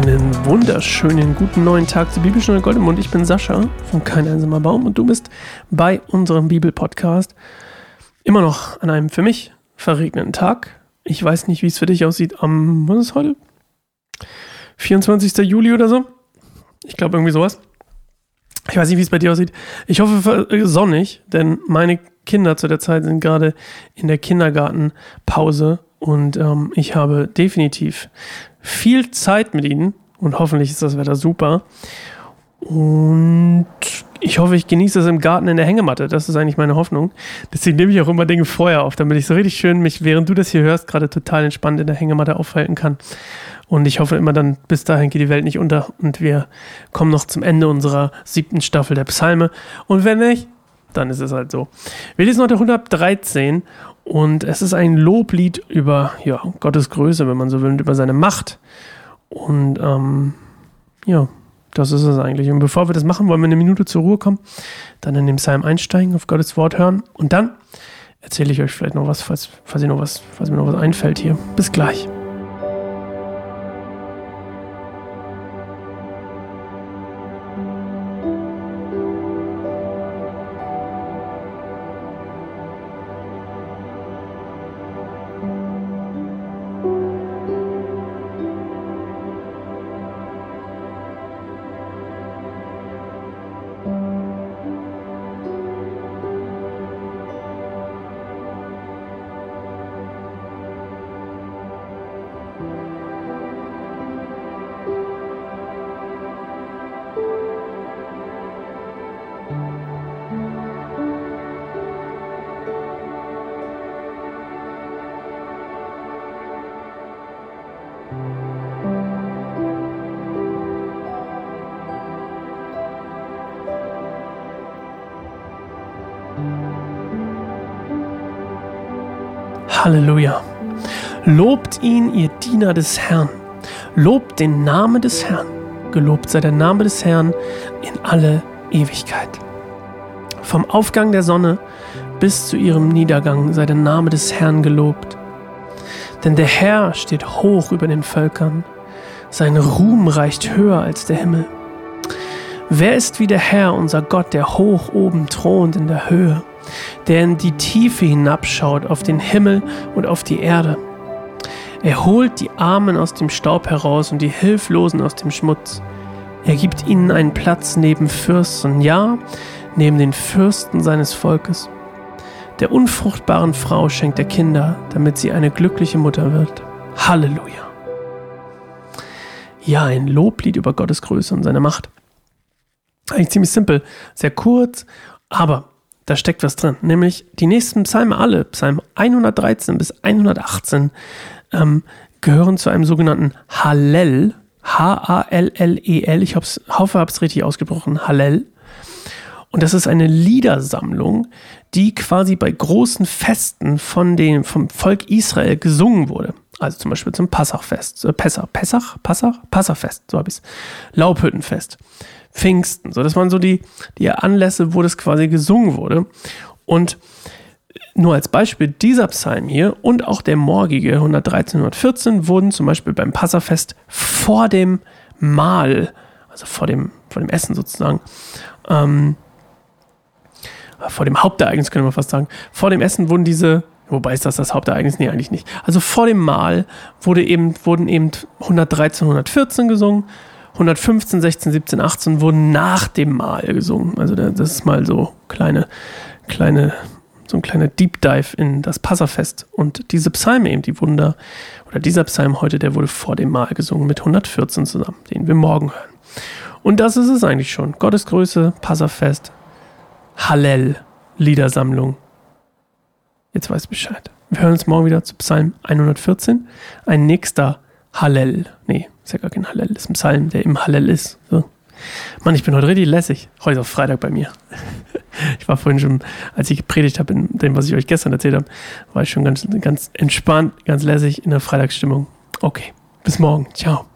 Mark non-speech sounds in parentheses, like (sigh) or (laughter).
Einen wunderschönen guten neuen Tag zur Bibelstunde Goldemund. Ich bin Sascha von Kein einsamer Baum und du bist bei unserem Bibelpodcast immer noch an einem für mich verregneten Tag. Ich weiß nicht, wie es für dich aussieht am, was ist heute? 24. Juli oder so? Ich glaube irgendwie sowas. Ich weiß nicht, wie es bei dir aussieht. Ich hoffe sonnig, denn meine Kinder zu der Zeit sind gerade in der Kindergartenpause und ähm, ich habe definitiv viel Zeit mit ihnen und hoffentlich ist das Wetter super. Und ich hoffe, ich genieße es im Garten in der Hängematte. Das ist eigentlich meine Hoffnung. Deswegen nehme ich auch immer Dinge vorher auf, damit ich so richtig schön mich, während du das hier hörst, gerade total entspannt in der Hängematte aufhalten kann. Und ich hoffe immer dann, bis dahin geht die Welt nicht unter und wir kommen noch zum Ende unserer siebten Staffel der Psalme. Und wenn nicht, dann ist es halt so. Wir lesen heute 113 und es ist ein Loblied über ja, Gottes Größe, wenn man so will, und über seine Macht. Und ähm, ja, das ist es eigentlich. Und bevor wir das machen, wollen wir eine Minute zur Ruhe kommen, dann in den Psalm einsteigen, auf Gottes Wort hören und dann erzähle ich euch vielleicht noch was, falls, falls, noch was, falls mir noch was einfällt hier. Bis gleich. Halleluja. Lobt ihn, ihr Diener des Herrn. Lobt den Namen des Herrn. Gelobt sei der Name des Herrn in alle Ewigkeit. Vom Aufgang der Sonne bis zu ihrem Niedergang sei der Name des Herrn gelobt. Denn der Herr steht hoch über den Völkern. Sein Ruhm reicht höher als der Himmel. Wer ist wie der Herr, unser Gott, der hoch oben thront in der Höhe? Der in die Tiefe hinabschaut, auf den Himmel und auf die Erde. Er holt die Armen aus dem Staub heraus und die Hilflosen aus dem Schmutz. Er gibt ihnen einen Platz neben Fürsten, ja, neben den Fürsten seines Volkes. Der unfruchtbaren Frau schenkt er Kinder, damit sie eine glückliche Mutter wird. Halleluja. Ja, ein Loblied über Gottes Größe und seine Macht. Eigentlich ziemlich simpel, sehr kurz, aber da steckt was drin. Nämlich die nächsten Psalme alle, Psalm 113 bis 118, ähm, gehören zu einem sogenannten Hallel. H-A-L-L-E-L. Ich hoffe, ich habe es richtig ausgebrochen. Hallel. Und das ist eine Liedersammlung, die quasi bei großen Festen von dem, vom Volk Israel gesungen wurde. Also zum Beispiel zum Passachfest, äh, Pessach, Pessach, Passach, Passachfest, so habe ich es. Laubhüttenfest. Pfingsten. So, das waren so die, die Anlässe, wo das quasi gesungen wurde. Und nur als Beispiel, dieser Psalm hier und auch der morgige 113, 114 wurden zum Beispiel beim Passafest vor dem Mahl, also vor dem, vor dem Essen sozusagen, ähm, vor dem Hauptereignis können wir fast sagen, vor dem Essen wurden diese, wobei ist das das Hauptereignis? Nee, eigentlich nicht. Also vor dem Mahl wurde eben, wurden eben 113, 114 gesungen 115, 16, 17, 18 wurden nach dem Mahl gesungen. Also das ist mal so kleine, kleine, so ein kleiner Deep Dive in das Passafest. Und diese Psalme eben, die wurden da, oder dieser Psalm heute, der wurde vor dem Mahl gesungen mit 114 zusammen, den wir morgen hören. Und das ist es eigentlich schon. Gottes Größe, Passafest, Hallel, Liedersammlung. Jetzt weiß Bescheid. Wir hören uns morgen wieder zu Psalm 114. Ein nächster Hallel. Nee, ist ja gar kein Hallel, ist ein Psalm, der im Hallel ist. So. Mann, ich bin heute richtig lässig. Heute ist auch Freitag bei mir. (laughs) Ich war vorhin schon, als ich gepredigt habe, in dem, was ich euch gestern erzählt habe, war ich schon ganz, ganz entspannt, ganz lässig in der Freitagsstimmung. Okay, bis morgen. Ciao.